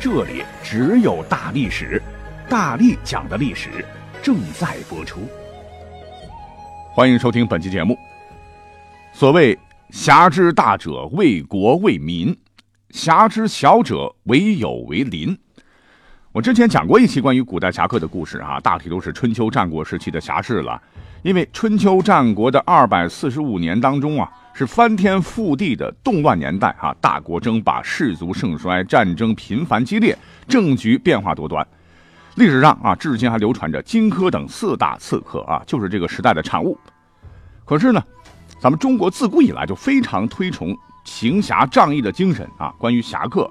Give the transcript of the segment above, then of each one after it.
这里只有大历史，大力讲的历史正在播出。欢迎收听本期节目。所谓侠之大者，为国为民；侠之小者，为友为邻。我之前讲过一期关于古代侠客的故事啊，大体都是春秋战国时期的侠士了。因为春秋战国的二百四十五年当中啊。是翻天覆地的动乱年代啊！大国争霸，士族盛衰，战争频繁激烈，政局变化多端。历史上啊，至今还流传着荆轲等四大刺客啊，就是这个时代的产物。可是呢，咱们中国自古以来就非常推崇行侠仗义的精神啊。关于侠客，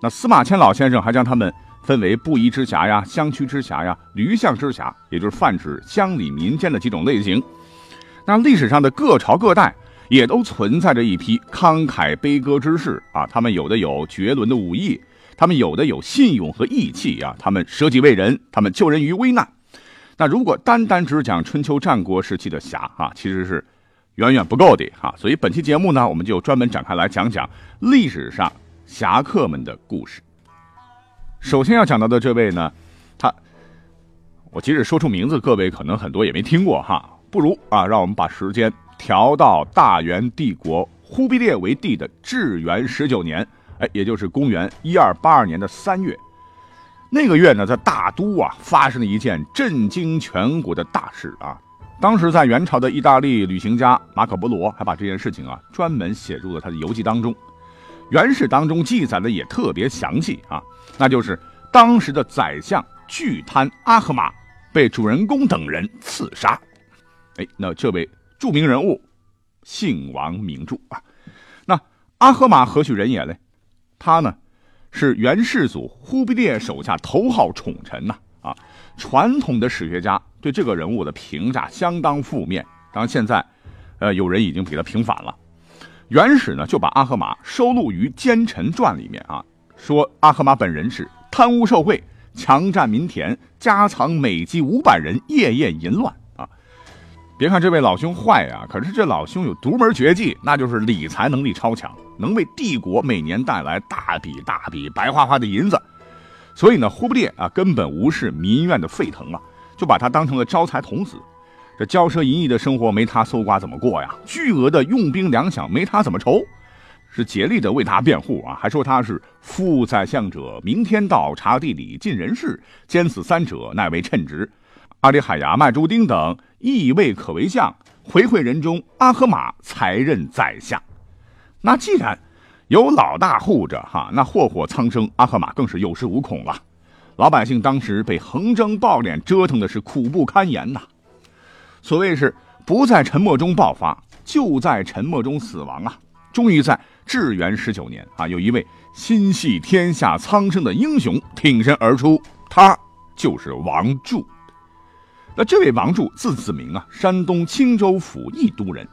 那司马迁老先生还将他们分为布衣之侠呀、乡区之侠呀、驴象之侠，也就是泛指乡里民间的几种类型。那历史上的各朝各代。也都存在着一批慷慨悲歌之士啊，他们有的有绝伦的武艺，他们有的有信勇和义气啊，他们舍己为人，他们救人于危难。那如果单单只讲春秋战国时期的侠啊，其实是远远不够的哈。所以本期节目呢，我们就专门展开来讲讲历史上侠客们的故事。首先要讲到的这位呢，他，我即使说出名字，各位可能很多也没听过哈，不如啊，让我们把时间。调到大元帝国忽必烈为帝的至元十九年，哎，也就是公元一二八二年的三月，那个月呢，在大都啊发生了一件震惊全国的大事啊。当时在元朝的意大利旅行家马可波罗还把这件事情啊专门写入了他的游记当中，《元史》当中记载的也特别详细啊，那就是当时的宰相巨贪阿合马被主人公等人刺杀，哎，那这位。著名人物，姓王名著啊。那阿合马何许人也呢？他呢，是元世祖忽必烈手下头号宠臣呐啊。传统的史学家对这个人物的评价相当负面，当然现在，呃，有人已经给他平反了。元史呢就把阿合马收录于《奸臣传》里面啊，说阿合马本人是贪污受贿、强占民田、家藏美姬五百人，夜夜淫乱。别看这位老兄坏啊，可是这老兄有独门绝技，那就是理财能力超强，能为帝国每年带来大笔大笔白花花的银子。所以呢，忽必烈啊根本无视民怨的沸腾啊，就把他当成了招财童子。这骄奢淫逸的生活没他搜刮怎么过呀？巨额的用兵粮饷没他怎么筹？是竭力的为他辩护啊，还说他是副宰相者，明天到察地理尽人事，兼此三者，乃为称职。阿里海牙、麦朱丁等亦未可为相，回馈人中，阿合马才任宰相。那既然有老大护着，哈，那祸祸苍生，阿合马更是有恃无恐了。老百姓当时被横征暴敛折腾的是苦不堪言呐。所谓是不在沉默中爆发，就在沉默中死亡啊！终于在至元十九年啊，有一位心系天下苍生的英雄挺身而出，他就是王柱。那这位王柱字子明啊，山东青州府义都人。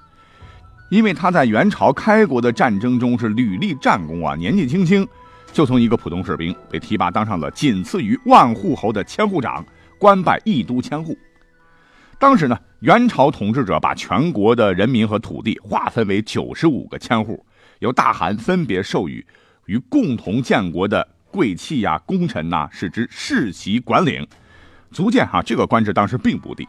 因为他在元朝开国的战争中是屡立战功啊，年纪轻轻就从一个普通士兵被提拔当上了仅次于万户侯的千户长，官拜义都千户。当时呢，元朝统治者把全国的人民和土地划分为九十五个千户，由大汗分别授予与共同建国的贵戚呀、功臣呐，使之世袭管领。足见哈，这个官职当时并不低。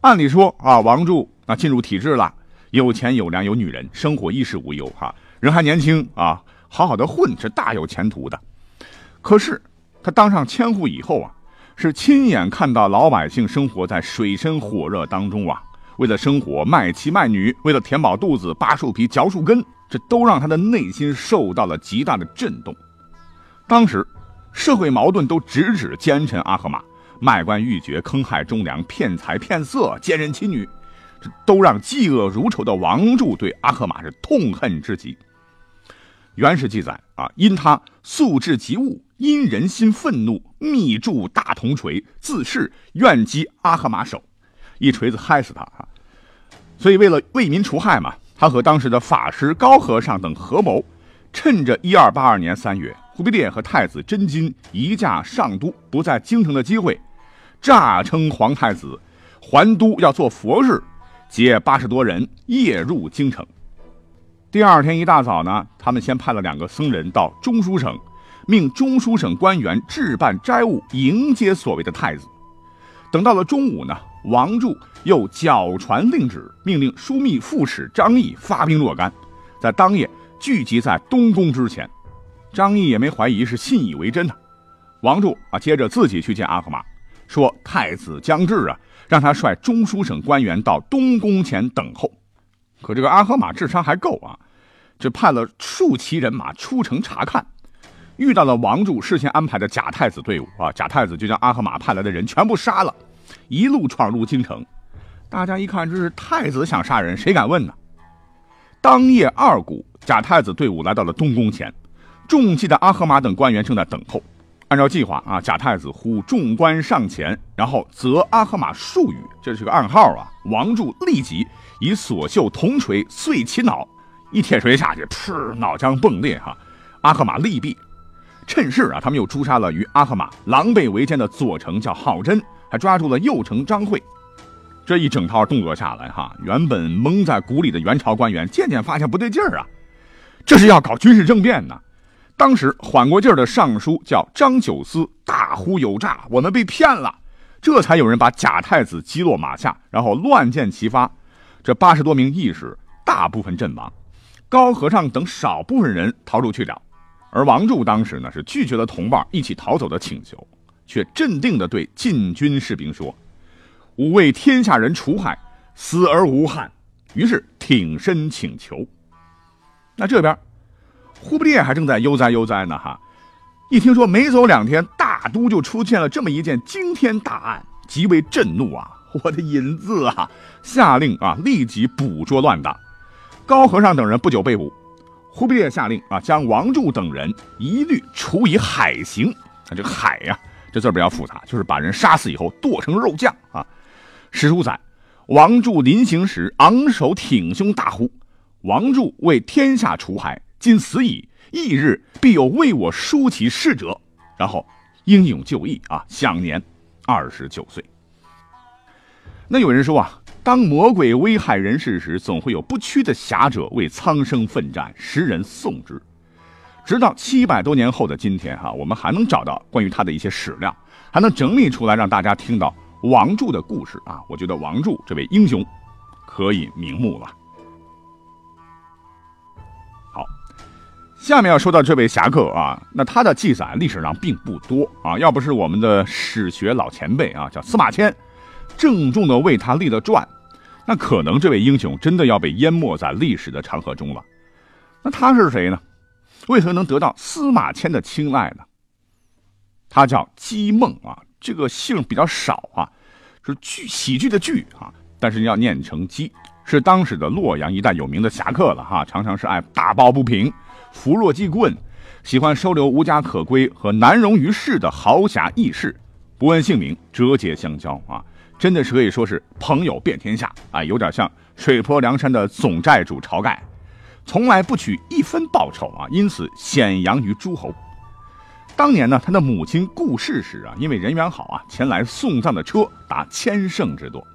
按理说啊，王柱啊进入体制了，有钱有粮有女人，生活衣食无忧哈，人还年轻啊，好好的混是大有前途的。可是他当上千户以后啊，是亲眼看到老百姓生活在水深火热当中啊，为了生活卖妻卖女，为了填饱肚子扒树皮嚼树根，这都让他的内心受到了极大的震动。当时社会矛盾都直指奸臣阿合马。卖官鬻爵、坑害忠良、骗财骗色、奸人妻女，这都让嫉恶如仇的王柱对阿合马是痛恨之极。原始记载啊，因他素质极恶，因人心愤怒，密铸大铜锤，自恃愿击阿赫玛首，一锤子嗨死他啊！所以为了为民除害嘛，他和当时的法师高和尚等合谋，趁着一二八二年三月，忽必烈和太子真金移驾上都，不在京城的机会，诈称皇太子还都要做佛事，接八十多人夜入京城。第二天一大早呢，他们先派了两个僧人到中书省，命中书省官员置办斋物迎接所谓的太子。等到了中午呢，王柱又脚传令旨，命令枢密副使张毅发兵若干，在当夜聚集在东宫之前。张毅也没怀疑，是信以为真的。王柱啊，接着自己去见阿赫玛，说太子将至啊，让他率中书省官员到东宫前等候。可这个阿合马智商还够啊。这派了数骑人马出城查看，遇到了王柱事先安排的假太子队伍啊！假太子就将阿合马派来的人全部杀了，一路闯入京城。大家一看，这是太子想杀人，谁敢问呢？当夜二鼓，假太子队伍来到了东宫前，中计的阿合马等官员正在等候。按照计划啊，假太子呼众官上前，然后责阿赫玛数语，这是个暗号啊！王柱立即以所绣铜锤碎其脑。一铁锤下去，噗，脑浆迸裂哈！阿赫玛利毙。趁势啊，他们又诛杀了与阿赫玛狼狈为奸的左丞叫郝真，还抓住了右丞张惠。这一整套动作下来哈，原本蒙在鼓里的元朝官员渐渐发现不对劲儿啊，这是要搞军事政变呢。当时缓过劲儿的尚书叫张九思，大呼有诈，我们被骗了。这才有人把假太子击落马下，然后乱箭齐发，这八十多名义士大部分阵亡。高和尚等少部分人逃出去了，而王柱当时呢是拒绝了同伴一起逃走的请求，却镇定地对禁军士兵说：“吾为天下人除害，死而无憾。”于是挺身请求。那这边，忽必烈还正在悠哉悠哉呢哈，一听说没走两天，大都就出现了这么一件惊天大案，极为震怒啊！我的银子啊，下令啊立即捕捉乱党。高和尚等人不久被捕，忽必烈下令啊，将王柱等人一律处以海刑。啊，这个海呀，这字比较复杂，就是把人杀死以后剁成肉酱啊。史书载，王柱临行时昂首挺胸大呼：“王柱为天下除害，今死矣，翌日必有为我书其事者。”然后英勇就义啊，享年二十九岁。那有人说啊。当魔鬼危害人世时，总会有不屈的侠者为苍生奋战，时人颂之。直到七百多年后的今天，哈，我们还能找到关于他的一些史料，还能整理出来让大家听到王柱的故事啊！我觉得王柱这位英雄可以瞑目了。下面要说到这位侠客啊，那他的记载历史上并不多啊，要不是我们的史学老前辈啊，叫司马迁，郑重的为他立了传。那可能这位英雄真的要被淹没在历史的长河中了。那他是谁呢？为何能得到司马迁的青睐呢？他叫姬梦啊，这个姓比较少啊，是剧喜剧的剧啊，但是要念成姬，是当时的洛阳一带有名的侠客了哈，常常是爱打抱不平、扶弱济困，喜欢收留无家可归和难容于世的豪侠义士，不问姓名，折节相交啊。真的是可以说是朋友遍天下啊，有点像水泊梁山的总寨主晁盖，从来不取一分报酬啊，因此显扬于诸侯。当年呢，他的母亲顾氏时啊，因为人缘好啊，前来送葬的车达千乘之多。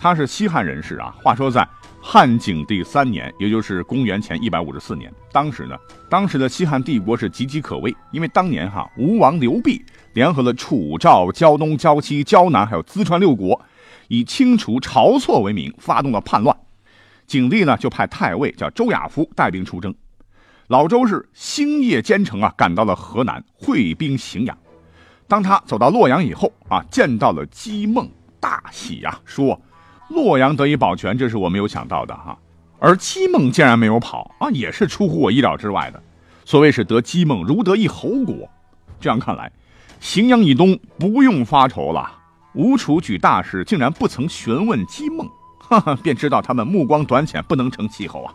他是西汉人士啊，话说在汉景帝三年，也就是公元前一百五十四年，当时呢，当时的西汉帝国是岌岌可危，因为当年哈吴王刘濞。联合了楚、赵、胶东、胶西、胶南，还有淄川六国，以清除晁错为名，发动了叛乱。景帝呢，就派太尉叫周亚夫带兵出征。老周是星夜兼程啊，赶到了河南，会兵荥阳。当他走到洛阳以后啊，见到了姬梦，大喜呀，说：“洛阳得以保全，这是我没有想到的哈。而姬梦竟然没有跑啊，也是出乎我意料之外的。所谓是得姬梦，如得一侯国。这样看来。”荥阳以东不用发愁了。吴楚举大事，竟然不曾询问姬梦，哈哈，便知道他们目光短浅，不能成气候啊。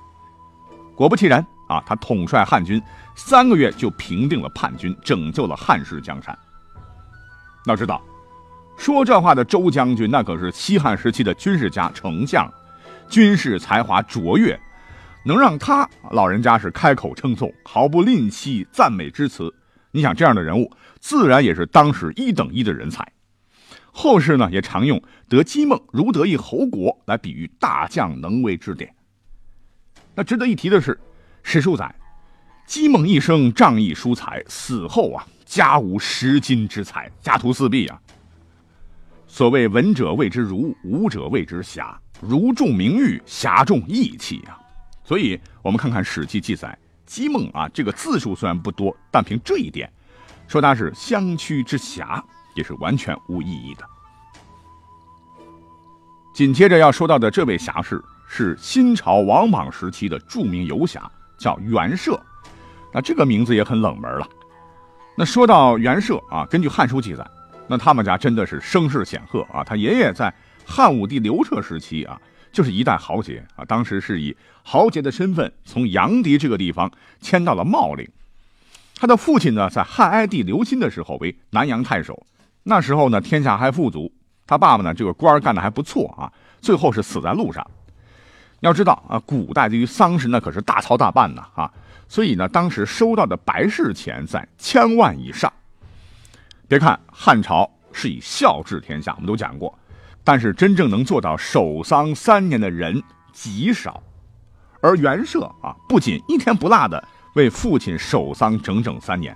果不其然，啊，他统帅汉军三个月就平定了叛军，拯救了汉室江山。要知道，说这话的周将军那可是西汉时期的军事家、丞相，军事才华卓越，能让他老人家是开口称颂，毫不吝惜赞美之词。你想这样的人物，自然也是当时一等一的人才。后世呢也常用“得姬梦如得一侯国”来比喻大将能为之典。那值得一提的是，史书载，姬梦一生仗义疏财，死后啊家无十金之财，家徒四壁啊。所谓文者谓之儒，武者谓之侠，儒重名誉，侠重义气啊。所以，我们看看《史记》记载，姬梦啊这个字数虽然不多，但凭这一点，说他是乡区之侠。也是完全无意义的。紧接着要说到的这位侠士是新朝王莽时期的著名游侠，叫袁绍。那这个名字也很冷门了。那说到袁绍啊，根据《汉书》记载，那他们家真的是声势显赫啊。他爷爷在汉武帝刘彻时期啊，就是一代豪杰啊。当时是以豪杰的身份从阳翟这个地方迁到了茂陵。他的父亲呢，在汉哀帝刘歆的时候为南阳太守。那时候呢，天下还富足，他爸爸呢，这个官干的还不错啊。最后是死在路上。要知道啊，古代对于丧事那可是大操大办呢啊，所以呢，当时收到的白事钱在千万以上。别看汉朝是以孝治天下，我们都讲过，但是真正能做到守丧三年的人极少。而袁绍啊，不仅一天不落的为父亲守丧整整三年，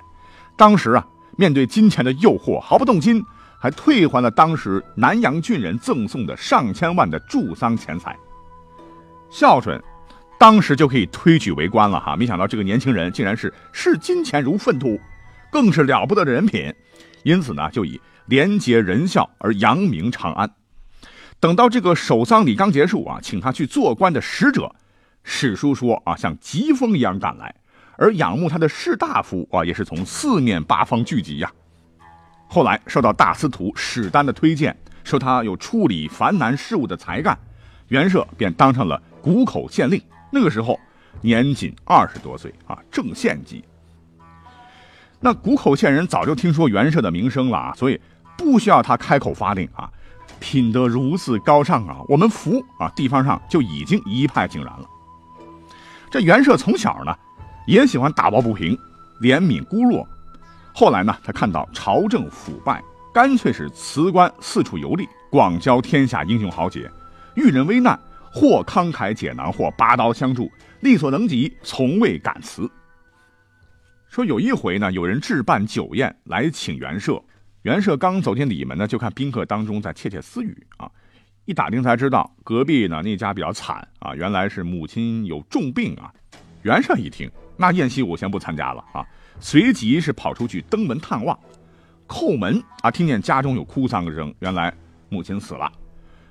当时啊。面对金钱的诱惑，毫不动心，还退还了当时南阳郡人赠送的上千万的助丧钱财。孝顺，当时就可以推举为官了哈！没想到这个年轻人竟然是视金钱如粪土，更是了不得的人品。因此呢，就以廉洁仁孝而扬名长安。等到这个守丧礼刚结束啊，请他去做官的使者，史书说啊，像疾风一样赶来。而仰慕他的士大夫啊，也是从四面八方聚集呀。后来受到大司徒史丹的推荐，说他有处理繁难事务的才干，袁绍便当上了谷口县令。那个时候年仅二十多岁啊，正县级。那谷口县人早就听说袁绍的名声了啊，所以不需要他开口发令啊，品德如此高尚啊，我们服啊，地方上就已经一派井然了。这袁绍从小呢。也喜欢打抱不平，怜悯孤弱。后来呢，他看到朝政腐败，干脆是辞官四处游历，广交天下英雄豪杰，遇人危难，或慷慨解囊，或拔刀相助，力所能及，从未敢辞。说有一回呢，有人置办酒宴来请袁绍，袁绍刚走进里门呢，就看宾客当中在窃窃私语啊，一打听才知道隔壁呢那家比较惨啊，原来是母亲有重病啊。袁绍一听。那宴席我先不参加了啊！随即是跑出去登门探望，叩门啊，听见家中有哭丧声，原来母亲死了。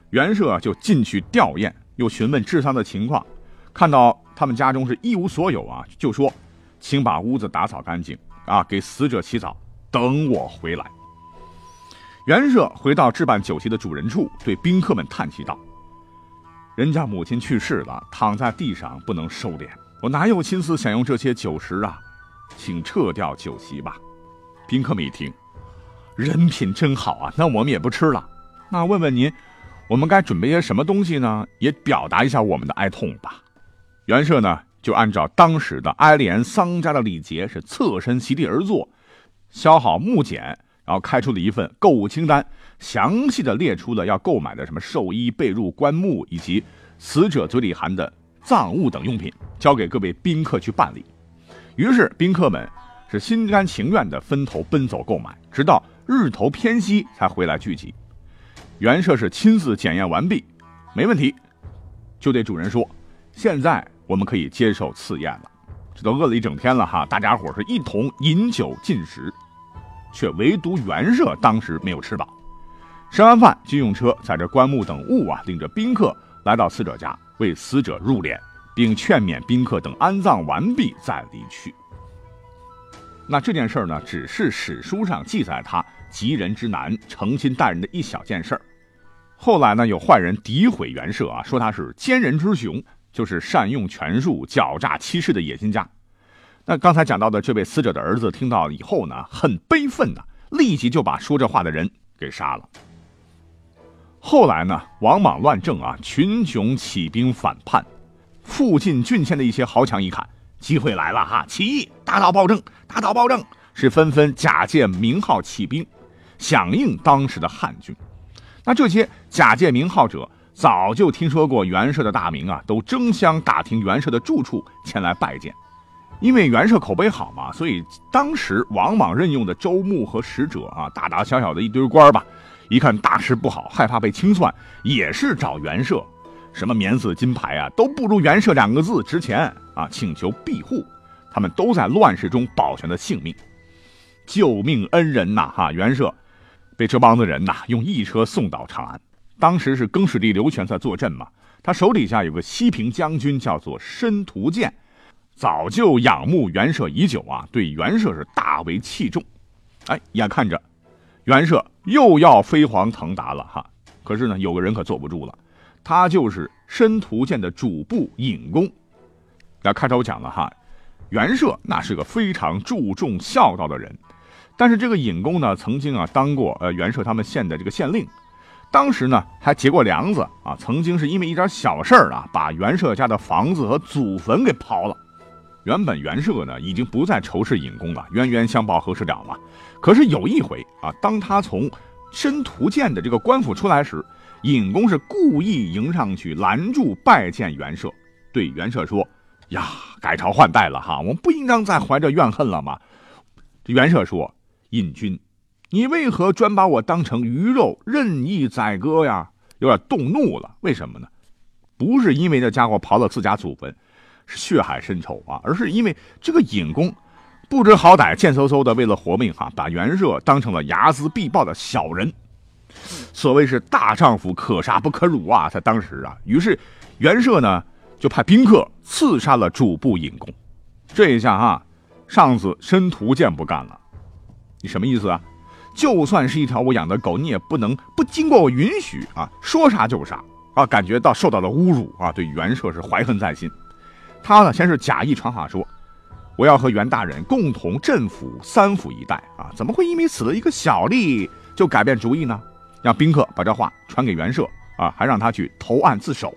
袁绍就进去吊唁，又询问治丧的情况，看到他们家中是一无所有啊，就说：“请把屋子打扫干净啊，给死者洗澡，等我回来。”袁绍回到置办酒席的主人处，对宾客们叹气道：“人家母亲去世了，躺在地上不能收敛。”我哪有心思享用这些酒食啊，请撤掉酒席吧。宾客们一听，人品真好啊，那我们也不吃了。那问问您，我们该准备些什么东西呢？也表达一下我们的哀痛吧。袁绍呢，就按照当时的哀怜丧家的礼节，是侧身席地而坐，削好木简，然后开出了一份购物清单，详细的列出了要购买的什么寿衣、被褥、棺木以及死者嘴里含的。葬物等用品交给各位宾客去办理，于是宾客们是心甘情愿地分头奔走购买，直到日头偏西才回来聚集。袁绍是亲自检验完毕，没问题，就对主人说：“现在我们可以接受赐宴了。”这都饿了一整天了哈，大家伙是一同饮酒进食，却唯独袁绍当时没有吃饱。吃完饭，就用车载着棺木等物啊，领着宾客来到死者家。为死者入殓，并劝勉宾客等安葬完毕再离去。那这件事呢，只是史书上记载他急人之难、诚心待人的一小件事儿。后来呢，有坏人诋毁袁绍啊，说他是奸人之雄，就是善用权术、狡诈欺世的野心家。那刚才讲到的这位死者的儿子听到以后呢，很悲愤呐，立即就把说这话的人给杀了。后来呢，王莽乱政啊，群雄起兵反叛，附近郡县的一些豪强一看机会来了哈，起义打倒暴政，打倒暴政，是纷纷假借名号起兵，响应当时的汉军。那这些假借名号者早就听说过袁绍的大名啊，都争相打听袁绍的住处前来拜见。因为袁绍口碑好嘛，所以当时往往任用的州牧和使者啊，大大小小的一堆官吧，一看大事不好，害怕被清算，也是找袁绍，什么免死金牌啊，都不如袁绍两个字值钱啊，请求庇护。他们都在乱世中保全了性命，救命恩人呐！哈，袁绍被这帮子人呐用一车送到长安。当时是更始帝刘全在坐镇嘛，他手底下有个西平将军叫做申屠建。早就仰慕袁绍已久啊，对袁绍是大为器重。哎，眼看着袁绍又要飞黄腾达了哈，可是呢，有个人可坐不住了，他就是申屠建的主簿尹公。那开头讲了哈，袁绍那是个非常注重孝道的人，但是这个尹公呢，曾经啊当过呃袁绍他们县的这个县令，当时呢还结过梁子啊，曾经是因为一点小事儿啊，把袁绍家的房子和祖坟给刨了。原本袁绍呢已经不再仇视尹公了，冤冤相报何时了嘛？可是有一回啊，当他从申屠建的这个官府出来时，尹公是故意迎上去拦住拜见袁绍，对袁绍说：“呀，改朝换代了哈，我们不应当再怀着怨恨了吗？”袁绍说：“尹君，你为何专把我当成鱼肉任意宰割呀？”有点动怒了，为什么呢？不是因为这家伙刨了自家祖坟。是血海深仇啊，而是因为这个尹公不知好歹，贱嗖嗖的为了活命哈，把袁绍当成了睚眦必报的小人。所谓是大丈夫可杀不可辱啊，在当时啊，于是袁绍呢就派宾客刺杀了主簿尹公。这一下哈，上司申屠建不干了，你什么意思啊？就算是一条我养的狗，你也不能不经过我允许啊，说杀就杀啊！感觉到受到了侮辱啊，对袁绍是怀恨在心。他呢，先是假意传话说，我要和袁大人共同镇抚三府一带啊，怎么会因为死了一个小吏就改变主意呢？让宾客把这话传给袁绍啊，还让他去投案自首。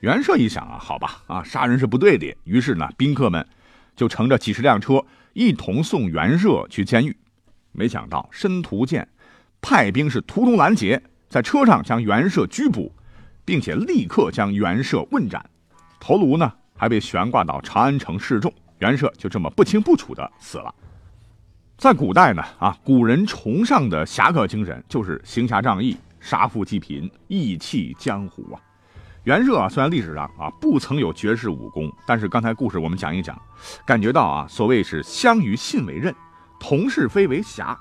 袁绍一想啊，好吧，啊，杀人是不对的，于是呢，宾客们就乘着几十辆车一同送袁绍去监狱。没想到申屠建派兵是途中拦截，在车上将袁绍拘捕，并且立刻将袁绍问斩，头颅呢？还被悬挂到长安城示众，袁绍就这么不清不楚的死了。在古代呢，啊，古人崇尚的侠客精神就是行侠仗义、杀富济贫、义气江湖啊。袁绍啊，虽然历史上啊不曾有绝世武功，但是刚才故事我们讲一讲，感觉到啊，所谓是相于信为刃，同是非为侠，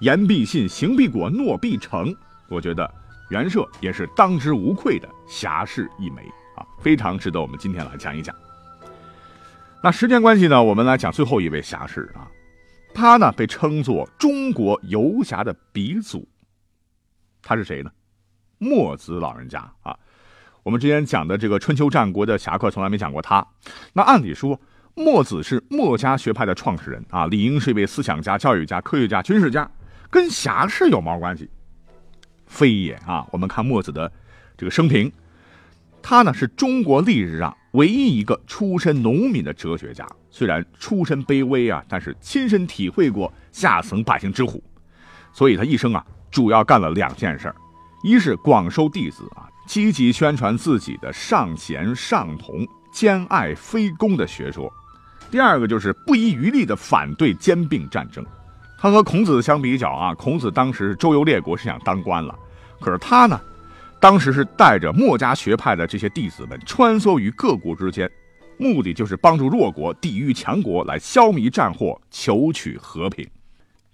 言必信，行必果，诺必成。我觉得袁绍也是当之无愧的侠士一枚。啊，非常值得我们今天来讲一讲。那时间关系呢，我们来讲最后一位侠士啊，他呢被称作中国游侠的鼻祖。他是谁呢？墨子老人家啊。我们之前讲的这个春秋战国的侠客，从来没讲过他。那按理说，墨子是墨家学派的创始人啊，理应是一位思想家、教育家、科学家、军事家，跟侠士有毛关系？非也啊。我们看墨子的这个生平。他呢是中国历史上唯一一个出身农民的哲学家，虽然出身卑微啊，但是亲身体会过下层百姓之苦，所以他一生啊主要干了两件事一是广收弟子啊，积极宣传自己的尚贤尚同、兼爱非攻的学说；第二个就是不遗余力的反对兼并战争。他和孔子相比较啊，孔子当时周游列国是想当官了，可是他呢？当时是带着墨家学派的这些弟子们穿梭于各国之间，目的就是帮助弱国抵御强国，来消弭战祸，求取和平。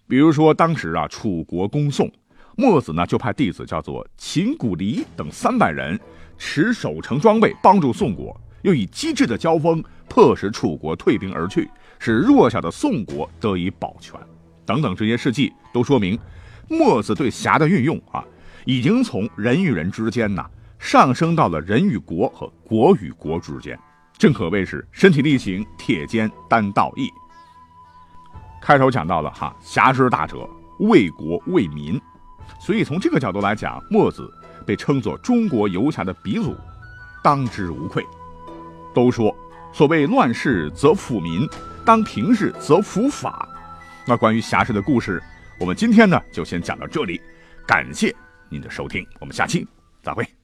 比如说，当时啊，楚国攻宋，墨子呢就派弟子叫做秦古离等三百人，持守城装备帮助宋国，又以机智的交锋迫使楚国退兵而去，使弱小的宋国得以保全。等等这些事迹都说明，墨子对侠的运用啊。已经从人与人之间呐，上升到了人与国和国与国之间，正可谓是身体力行、铁肩担道义。开头讲到了哈，侠之大者，为国为民，所以从这个角度来讲，墨子被称作中国游侠的鼻祖，当之无愧。都说所谓乱世则辅民，当平日则辅法。那关于侠士的故事，我们今天呢就先讲到这里，感谢您的收听，我们下期再会。